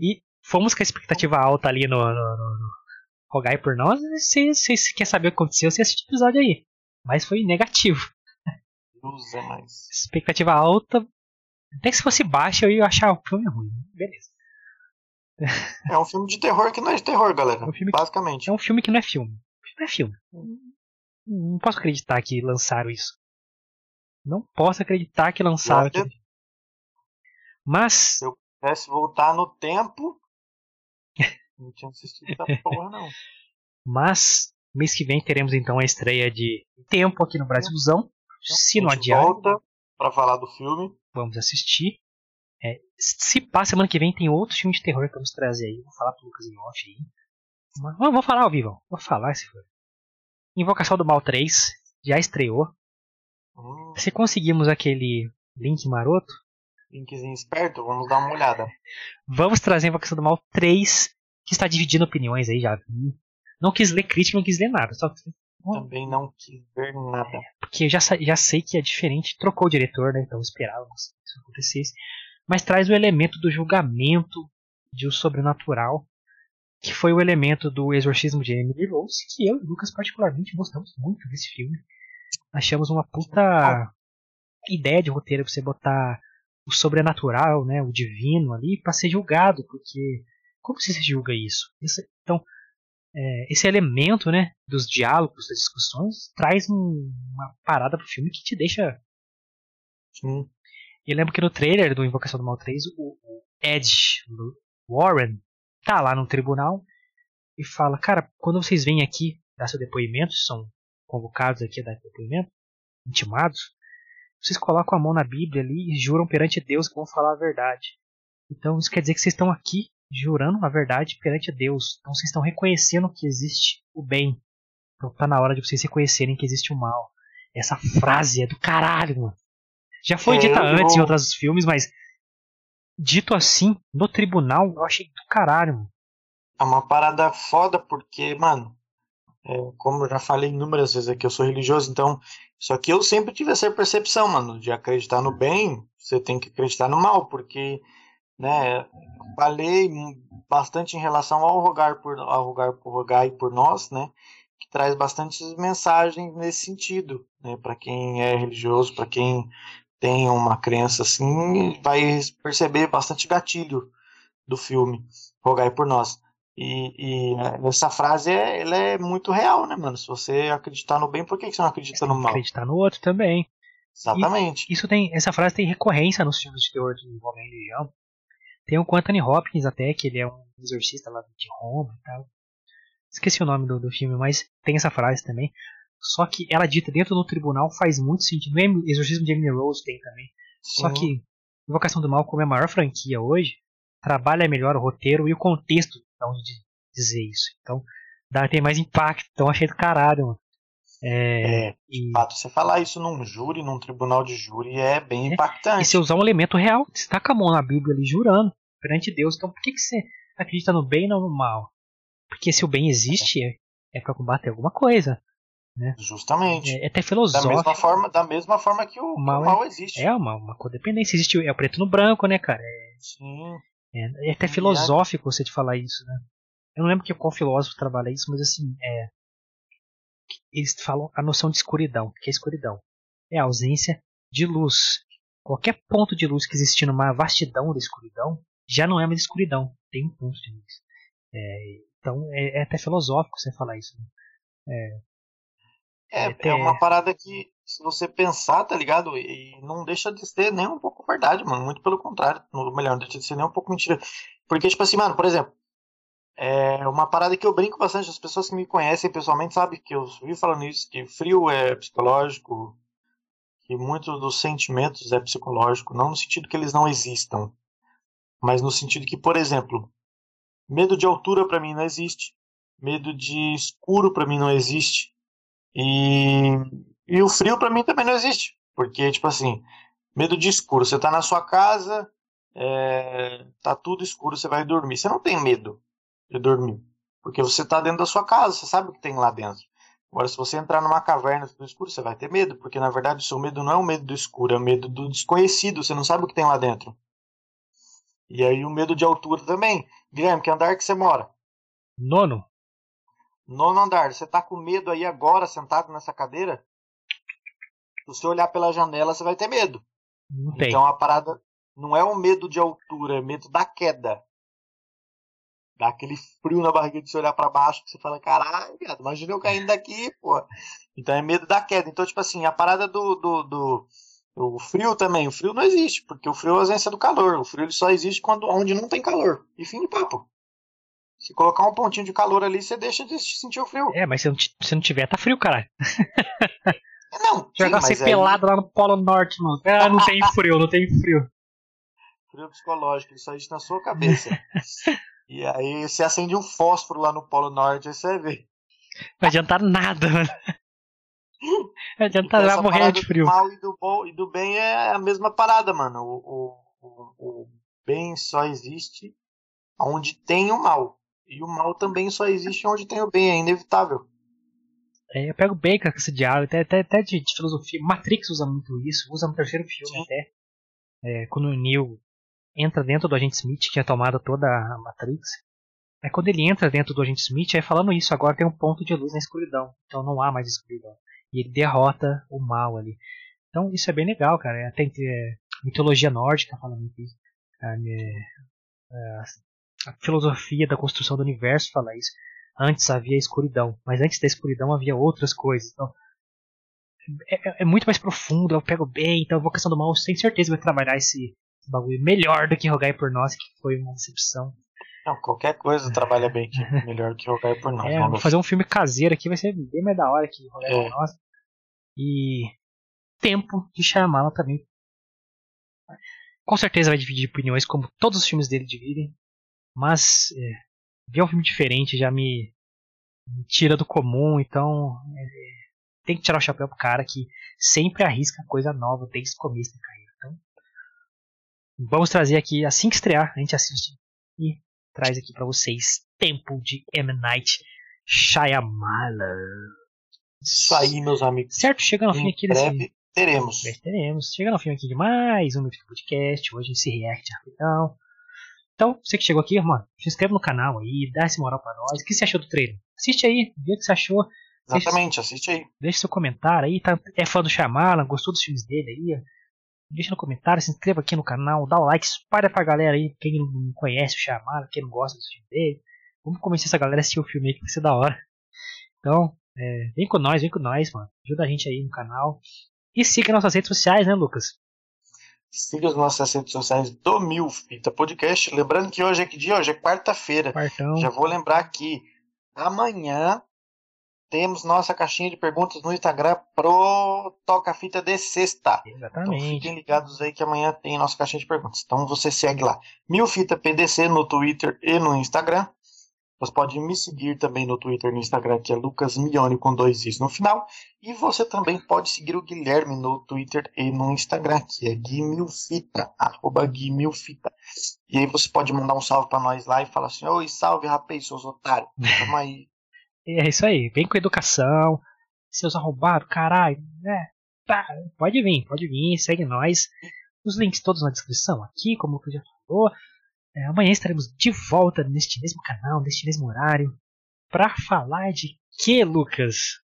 E fomos com a expectativa alta ali no, no, no, no Rogai por nós. Se você quer saber o que aconteceu, você assiste o episódio aí. Mas foi negativo. Usa mais. Expectativa alta. Até que se fosse baixa eu ia achar o filme ruim. Beleza. É um filme de terror que não é de terror, galera. É um filme que- Basicamente. É um filme que não é filme. Não é filme. Não posso acreditar que lançaram isso. Não posso acreditar que lançaram Nossa. aquilo. Mas, Se pudesse voltar no tempo. Não tinha assistido essa porra, não. mas mês que vem teremos então a estreia de Tempo aqui no Brasilzão. Se não a gente adiar, volta pra falar do filme. vamos assistir. É, se pá, semana que vem tem outro filme de terror que vamos trazer aí. Vou falar pro Lucas em off aí. Mas, vou, vou falar ao vivo. Vou falar se for. Invocação do Mal 3 já estreou. Hum, Se conseguimos aquele link maroto, linkzinho esperto, vamos dar uma olhada. vamos trazer Invocação do Mal 3, que está dividindo opiniões aí, já. Não quis ler crítica, não quis ler nada. Só Também não quis ver nada. porque eu já, já sei que é diferente. Trocou o diretor, né? Então esperávamos que isso acontecesse. Mas traz o elemento do julgamento de o sobrenatural, que foi o elemento do exorcismo de Emily Rose, que eu e o Lucas particularmente gostamos muito desse filme. Achamos uma puta ideia de roteiro pra você botar o sobrenatural, né, o divino ali, pra ser julgado, porque como se julga isso? Esse- então, é, esse elemento, né, dos diálogos, das discussões, traz um- uma parada pro filme que te deixa Sim. e eu lembro que no trailer do Invocação do Mal 3, o, o Ed Warren tá lá no tribunal e fala: Cara, quando vocês vêm aqui dar seu depoimento, são convocados aqui a dar depoimento, intimados, vocês colocam a mão na Bíblia ali e juram perante Deus que vão falar a verdade. Então isso quer dizer que vocês estão aqui jurando a verdade perante Deus. Então vocês estão reconhecendo que existe o bem. Então tá na hora de vocês reconhecerem que existe o mal. Essa frase é do caralho, mano. Já foi É, dita antes em outros filmes, mas dito assim, no tribunal, eu achei do caralho, mano. É uma parada foda porque, mano, é, como eu já falei inúmeras vezes aqui, eu sou religioso, então. Só que eu sempre tive essa percepção, mano, de acreditar no bem, você tem que acreditar no mal, porque, né, falei bastante em relação ao rogar por, ao rogar por rogai por nós, né, que traz bastante mensagens nesse sentido, né, para quem é religioso, para quem tem uma crença assim, vai perceber bastante gatilho do filme Rogai por Nós. E, e essa frase é, ela é muito real, né, mano? Se você acreditar no bem, por que você não acredita no mal? Acreditar no outro também. Exatamente. E isso tem, essa frase tem recorrência nos filmes de terror de envolvendo religião. Tem o Anthony Hopkins até, que ele é um exorcista lá de Roma e tal. Esqueci o nome do, do filme, mas tem essa frase também. Só que ela dita dentro do tribunal faz muito sentido. No Exorcismo de Emily Rose tem também. Sim. Só que Invocação do Mal, como é a maior franquia hoje, trabalha melhor o roteiro e o contexto de dizer isso. Então, dá, tem mais impacto. Então, achei do caralho, mano. É, é de fato, você falar isso num júri, num tribunal de júri, é bem é, impactante. E você usar um elemento real, você tá com a mão na Bíblia ali jurando perante Deus. Então, por que, que você acredita no bem e não no mal? Porque se o bem existe, é, é para combater alguma coisa. Né? Justamente. É, é até filosófico. Da mesma forma, da mesma forma que o, o mal, o mal é, existe. É uma, uma codependência. Existe é o preto no branco, né, cara? É, Sim. É, é até filosófico você te falar isso, né? Eu não lembro que qual filósofo trabalha isso, mas assim, é. Eles falam a noção de escuridão. O que é escuridão? É a ausência de luz. Qualquer ponto de luz que existir numa vastidão da escuridão já não é mais escuridão. Tem um ponto de luz. É, então é, é, até filosófico você falar isso. Né? É, é, é uma parada que, se você pensar, tá ligado? E não deixa de ser nem um pouco verdade, mano. Muito pelo contrário. Melhor, não deixa de ser nem um pouco mentira. Porque, tipo assim, mano, por exemplo, é uma parada que eu brinco bastante. As pessoas que me conhecem pessoalmente sabem que eu vi falando isso, que frio é psicológico, que muitos dos sentimentos é psicológico, não no sentido que eles não existam, mas no sentido que, por exemplo, medo de altura para mim não existe, medo de escuro para mim não existe, e, e o frio para mim também não existe, porque, tipo assim, medo de escuro, você tá na sua casa, é, tá tudo escuro, você vai dormir, você não tem medo, de dormir. Porque você está dentro da sua casa, você sabe o que tem lá dentro. Agora, se você entrar numa caverna no escuro, você vai ter medo, porque na verdade o seu medo não é o medo do escuro, é o medo do desconhecido, você não sabe o que tem lá dentro. E aí o medo de altura também. Guilherme, que andar que você mora? Nono. Nono andar. Você tá com medo aí agora, sentado nessa cadeira? Se você olhar pela janela, você vai ter medo. Não então a parada não é o medo de altura, é medo da queda. Dá aquele frio na barriga de se olhar para baixo, que você fala, caralho, imagina eu caindo daqui, pô. Então é medo da queda. Então, tipo assim, a parada do, do, do o frio também, o frio não existe, porque o frio é a ausência do calor. O frio ele só existe quando onde não tem calor. E fim de papo. Se colocar um pontinho de calor ali, você deixa de sentir o frio. É, mas se não, se não tiver, tá frio, caralho. Não, Jogar você aí... pelado lá no Polo Norte, mano. Ah, não tem frio, não tem frio. Frio psicológico, isso existe na sua cabeça. E aí você acende um fósforo lá no Polo Norte, aí você vê. Não adianta nada, mano. Não adianta nada morrer de frio. Do mal e do, bom, e do bem é a mesma parada, mano. O, o, o bem só existe onde tem o mal. E o mal também só existe onde tem o bem, é inevitável. É, eu pego bem com esse diálogo, até, até, até de, de, filosofia. Matrix usa muito isso, usa no terceiro filme Sim. até. É, quando o Neo entra dentro do agente Smith, que tinha tomado toda a Matrix. Aí quando ele entra dentro do agente Smith, é falando isso, agora tem um ponto de luz na escuridão. Então não há mais escuridão. E ele derrota o mal ali. Então isso é bem legal, cara. É, tem é, mitologia nórdica falando isso. A, é, a, filosofia da construção do universo fala isso. Antes havia escuridão, mas antes da escuridão havia outras coisas. Então, é, é, é muito mais profundo, eu pego bem, então a vocação do mal, tenho certeza vai trabalhar esse, bagulho melhor do que Rogai por Nós, que foi uma decepção. Não, qualquer coisa trabalha bem que melhor do que Rogai por Nós. É, vou fazer um filme caseiro aqui, vai ser bem mais da hora que Rogai é. por Nós. E Tempo de Shyamalan também. Com certeza vai dividir opiniões, como todos os filmes dele dividem. Mas é, ver um filme diferente já me, me tira do comum, então é, tem que tirar o chapéu pro cara que sempre arrisca coisa nova desde o começo da carreira. Vamos trazer aqui, assim que estrear, a gente assiste e traz aqui para vocês Tempo de M. Night Shyamalan. Isso aí, meus amigos. Certo, chegando ao fim aqui desse... Breve teremos. Breve teremos. Chegando ao fim aqui de mais um do podcast, hoje esse react rapidão. Então, você que chegou aqui, mano, se inscreve no canal aí, dá esse moral pra nós. O que você achou do trailer? Assiste aí, vê o que você achou. Exatamente, assiste aí. Deixe seu comentário aí, tá, é fã do Shyamalan, gostou dos filmes dele aí, deixa no comentário, se inscreva aqui no canal, dá o like, espalha pra galera aí, quem não conhece o Chamado, quem não gosta do filme dele. Vamos convencer essa galera a assistir o filme aí que vai ser da hora. Então, é, vem com nós, vem com nós, mano. Ajuda a gente aí no canal. E siga nossas redes sociais, né, Lucas? Siga as nossas redes sociais do Mil Fita Podcast. Lembrando que hoje é que dia? Hoje é quarta-feira. Já vou lembrar aqui. Amanhã temos nossa caixinha de perguntas no Instagram pro Toca Fita de sexta. Exatamente. Então fiquem ligados aí que amanhã tem nossa caixinha de perguntas. Então você segue lá. Mil Fita PDC no Twitter e no Instagram. Você pode me seguir também no Twitter e no Instagram, que é Lucas Mione com dois is no final. E você também pode seguir o Guilherme no Twitter e no Instagram, que é Guimilfita, arroba Guimilfita. E aí você pode mandar um salve para nós lá e falar assim, oi, salve rapaz, seus otários. Tamo aí. É isso aí, vem com educação, seus arrombados, caralho, né? Tá, pode vir, pode vir, segue nós. Os links todos na descrição aqui, como o já falou. É, amanhã estaremos de volta neste mesmo canal, neste mesmo horário, para falar de que, Lucas?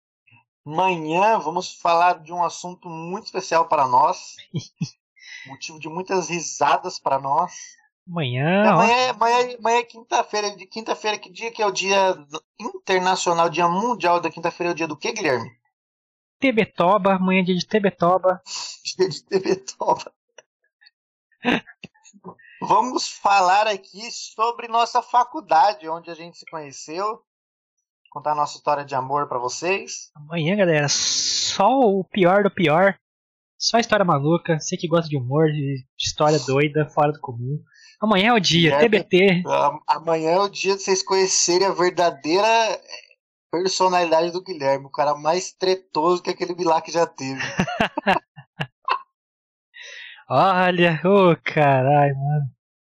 Amanhã vamos falar de um assunto muito especial para nós, motivo de muitas risadas para nós. Amanhã. Amanhã, é, amanhã, amanhã é quinta-feira. De quinta-feira, que dia que é o dia internacional, dia mundial da quinta-feira? É o dia do que, Guilherme? Tebetoba, amanhã é dia de Tebetoba. dia de Tebetoba. Vamos falar aqui sobre nossa faculdade, onde a gente se conheceu. Contar nossa história de amor para vocês. Amanhã, galera, só o pior do pior. Só história maluca. Você que gosta de humor, de história doida, fora do comum. Amanhã é o dia, é, TBT. Amanhã é o dia de vocês conhecerem a verdadeira personalidade do Guilherme, o cara mais tretoso que aquele que já teve. Olha, ô oh, caralho, mano.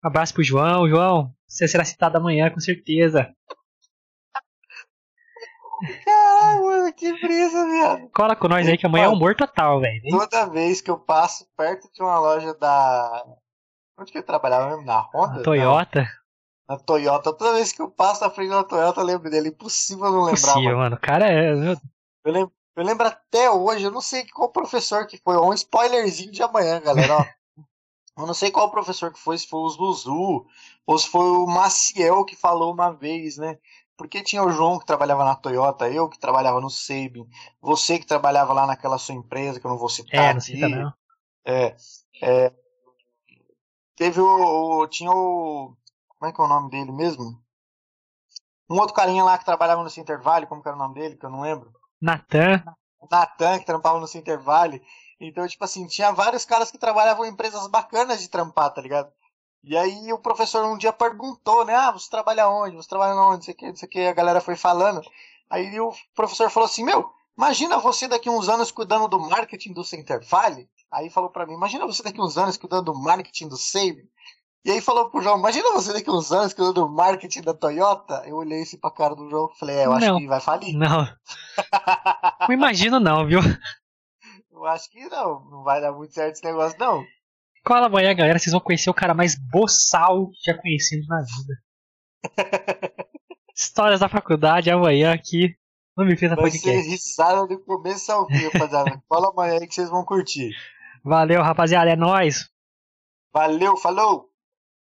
Um abraço pro João. João, você será citado amanhã, com certeza. Caralho, mano, que brisa, viado. Cola com nós aí que amanhã é humor total, velho. Toda vez que eu passo perto de uma loja da. Onde que eu trabalhava mesmo? Na Honda? Na Toyota? Não. Na Toyota. Toda vez que eu passo na frente da Toyota, eu lembro dele. Impossível não lembrar. Impossível, mano. O cara é. Eu lembro, eu lembro até hoje, eu não sei qual professor que foi, um spoilerzinho de amanhã, galera, ó. eu não sei qual professor que foi, se foi o Zuzu, ou se foi o Maciel que falou uma vez, né? Porque tinha o João que trabalhava na Toyota, eu que trabalhava no Sabin, você que trabalhava lá naquela sua empresa, que eu não vou citar é, não cita não. É, é, teve o, o, tinha o, como é que é o nome dele mesmo? Um outro carinha lá que trabalhava no Center Valley, como que era o nome dele, que eu não lembro. Natan. Natan, que trampava no Center Valley. Então, tipo assim, tinha vários caras que trabalhavam em empresas bacanas de trampar, tá ligado? E aí o professor um dia perguntou, né? Ah, você trabalha onde? Você trabalha onde? Não sei o que, não sei o que. A galera foi falando. Aí o professor falou assim, meu, imagina você daqui uns anos cuidando do marketing do Center Valley. Aí falou para mim, imagina você daqui uns anos cuidando do marketing do Save. E aí falou pro João, imagina você daqui uns anos cuidando do marketing da Toyota. Eu olhei assim pra cara do João e falei, é, eu acho não, que vai falir. Não. não imagino não, viu? Eu acho que não, não vai dar muito certo esse negócio não. Cola amanhã, galera, vocês vão conhecer o cara mais boçal que já conhecemos na vida. Histórias da faculdade amanhã aqui no Me Fez a Podcast. Vai ser risada do começo ao fim, rapaziada. Cola amanhã aí que vocês vão curtir. Valeu, rapaziada, é nóis. Valeu, falou!